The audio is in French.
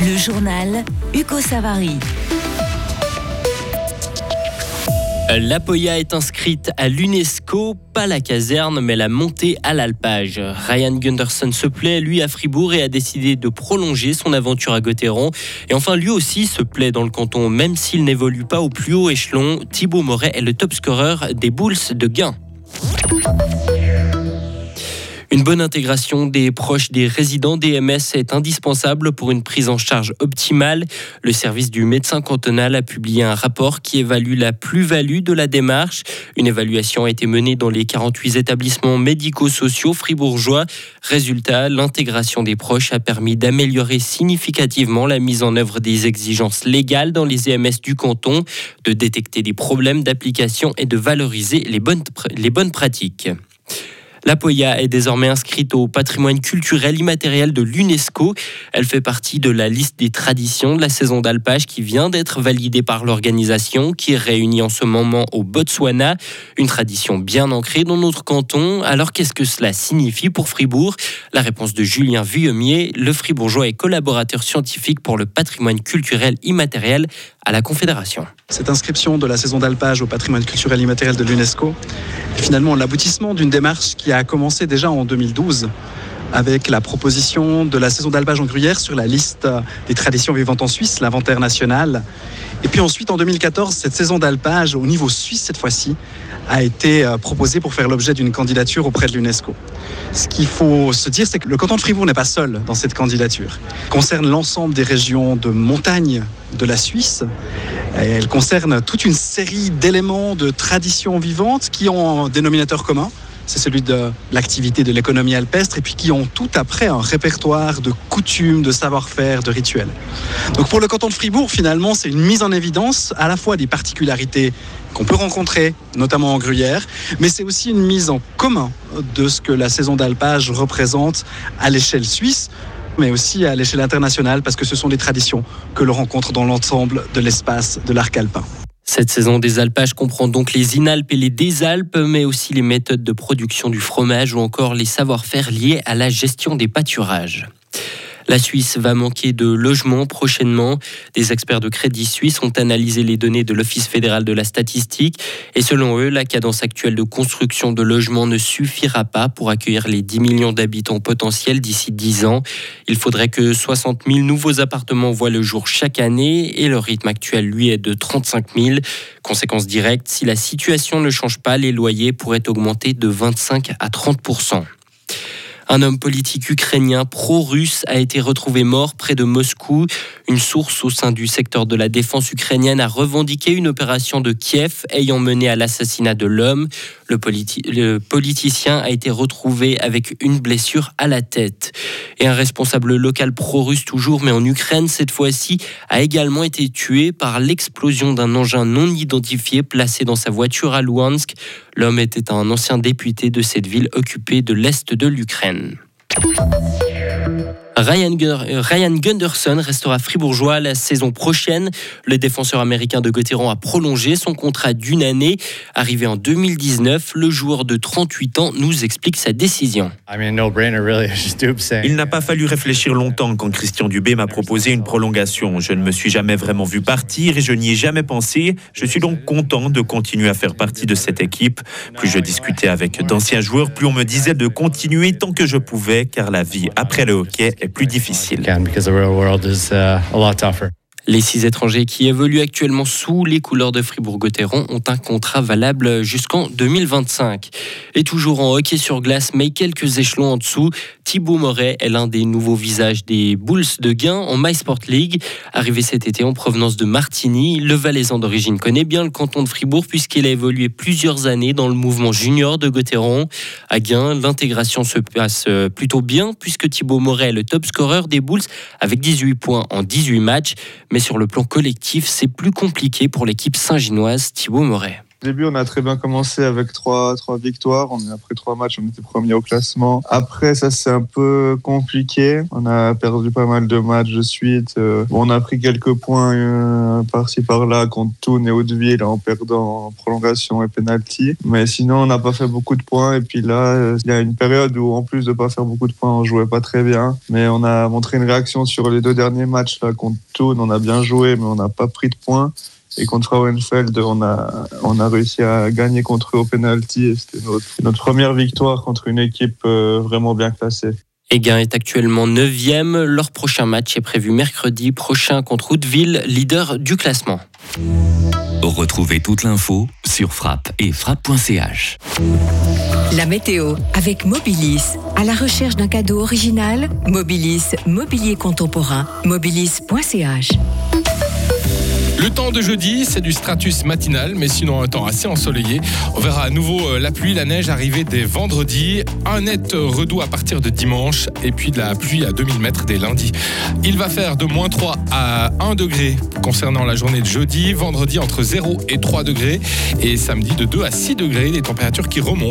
Le journal Hugo Savary. La Poya est inscrite à l'UNESCO, pas la caserne, mais la montée à l'alpage. Ryan Gunderson se plaît, lui, à Fribourg et a décidé de prolonger son aventure à Gotteron. Et enfin, lui aussi se plaît dans le canton, même s'il n'évolue pas au plus haut échelon. Thibaut Moret est le top scorer des Bulls de Gain. Une bonne intégration des proches des résidents DMS est indispensable pour une prise en charge optimale. Le service du médecin cantonal a publié un rapport qui évalue la plus-value de la démarche. Une évaluation a été menée dans les 48 établissements médico-sociaux fribourgeois. Résultat, l'intégration des proches a permis d'améliorer significativement la mise en œuvre des exigences légales dans les EMS du canton, de détecter des problèmes d'application et de valoriser les bonnes, les bonnes pratiques. La Poya est désormais inscrite au patrimoine culturel immatériel de l'UNESCO. Elle fait partie de la liste des traditions de la saison d'alpage qui vient d'être validée par l'organisation qui est réunie en ce moment au Botswana. Une tradition bien ancrée dans notre canton. Alors qu'est-ce que cela signifie pour Fribourg? La réponse de Julien Vuillemier, le fribourgeois et collaborateur scientifique pour le patrimoine culturel immatériel à la Confédération. Cette inscription de la saison d'alpage au patrimoine culturel immatériel de l'UNESCO est finalement l'aboutissement d'une démarche qui a commencé déjà en 2012 avec la proposition de la saison d'alpage en gruyère sur la liste des traditions vivantes en Suisse, l'inventaire national. Et puis ensuite, en 2014, cette saison d'alpage, au niveau suisse cette fois-ci, a été euh, proposée pour faire l'objet d'une candidature auprès de l'UNESCO. Ce qu'il faut se dire, c'est que le canton de Fribourg n'est pas seul dans cette candidature. Elle concerne l'ensemble des régions de montagne de la Suisse. elle concerne toute une série d'éléments de traditions vivantes qui ont un dénominateur commun, c'est celui de l'activité de l'économie alpestre, et puis qui ont tout après un répertoire de coutumes, de savoir-faire, de rituels. Donc pour le canton de Fribourg, finalement, c'est une mise en évidence à la fois des particularités qu'on peut rencontrer, notamment en Gruyère, mais c'est aussi une mise en commun de ce que la saison d'alpage représente à l'échelle suisse mais aussi à l'échelle internationale, parce que ce sont des traditions que l'on rencontre dans l'ensemble de l'espace de l'arc alpin. Cette saison des alpages comprend donc les inalpes et les désalpes, mais aussi les méthodes de production du fromage ou encore les savoir-faire liés à la gestion des pâturages. La Suisse va manquer de logements prochainement. Des experts de Crédit Suisse ont analysé les données de l'Office fédéral de la statistique et selon eux, la cadence actuelle de construction de logements ne suffira pas pour accueillir les 10 millions d'habitants potentiels d'ici 10 ans. Il faudrait que 60 000 nouveaux appartements voient le jour chaque année et le rythme actuel, lui, est de 35 000. Conséquence directe, si la situation ne change pas, les loyers pourraient augmenter de 25 à 30 un homme politique ukrainien pro-russe a été retrouvé mort près de Moscou. Une source au sein du secteur de la défense ukrainienne a revendiqué une opération de Kiev ayant mené à l'assassinat de l'homme. Le, politicien a été retrouvé avec une blessure à la tête. Et un responsable local pro-russe toujours, mais en Ukraine cette fois-ci, a également été tué par l'explosion d'un engin non identifié placé dans sa voiture à Luhansk. L'homme était un ancien député de cette ville occupée de l'Est de l'Ukraine. Morgen. Ryan, Gunderson restera fribourgeois la saison prochaine. Le défenseur américain de Gotteron a prolongé son contrat d'une année. Arrivé en 2019, le joueur de 38 ans nous explique sa décision. Il n'a pas fallu réfléchir longtemps quand Christian Dubé m'a proposé une prolongation. Je ne me suis jamais vraiment vu partir et je n'y ai jamais pensé. Je suis donc content de continuer à faire partie de cette équipe. Plus je discutais avec d'anciens joueurs, plus on me disait de continuer tant que je pouvais, car la vie après le hockey est plus difficile. Les six étrangers qui évoluent actuellement sous les couleurs de Fribourg-Gotteron ont un contrat valable jusqu'en 2025. Et toujours en hockey sur glace, mais quelques échelons en dessous, Thibaut Moret est l'un des nouveaux visages des Bulls de Gain en MySport League. Arrivé cet été en provenance de Martigny, le Valaisan d'origine connaît bien le canton de Fribourg puisqu'il a évolué plusieurs années dans le mouvement junior de Gotteron. À Gain, l'intégration se passe plutôt bien puisque Thibaut Moret est le top scorer des Bulls avec 18 points en 18 matchs. Sur le plan collectif, c'est plus compliqué pour l'équipe saint-ginoise Thibaut Moret. Début, on a très bien commencé avec trois, trois victoires. On, après trois matchs, on était premier au classement. Après, ça c'est un peu compliqué. On a perdu pas mal de matchs de suite. Euh, on a pris quelques points euh, par-ci par-là contre Toon et Hauteville en perdant en prolongation et penalty. Mais sinon, on n'a pas fait beaucoup de points. Et puis là, euh, il y a une période où, en plus de pas faire beaucoup de points, on jouait pas très bien. Mais on a montré une réaction sur les deux derniers matchs là contre Toon. On a bien joué, mais on n'a pas pris de points. Et contre Frauenfeld, on a, on a réussi à gagner contre eux au penalty. C'était notre, notre, première victoire contre une équipe euh, vraiment bien classée. Eguin est actuellement 9e. Leur prochain match est prévu mercredi prochain contre Hauteville, leader du classement. Retrouvez toute l'info sur frappe et frappe.ch. La météo avec Mobilis. À la recherche d'un cadeau original, Mobilis, mobilier contemporain, mobilis.ch. Le temps de jeudi, c'est du stratus matinal, mais sinon un temps assez ensoleillé. On verra à nouveau euh, la pluie, la neige arriver dès vendredi, un net redout à partir de dimanche, et puis de la pluie à 2000 mètres dès lundi. Il va faire de moins 3 à 1 degré concernant la journée de jeudi, vendredi entre 0 et 3 degrés, et samedi de 2 à 6 degrés, des températures qui remontent.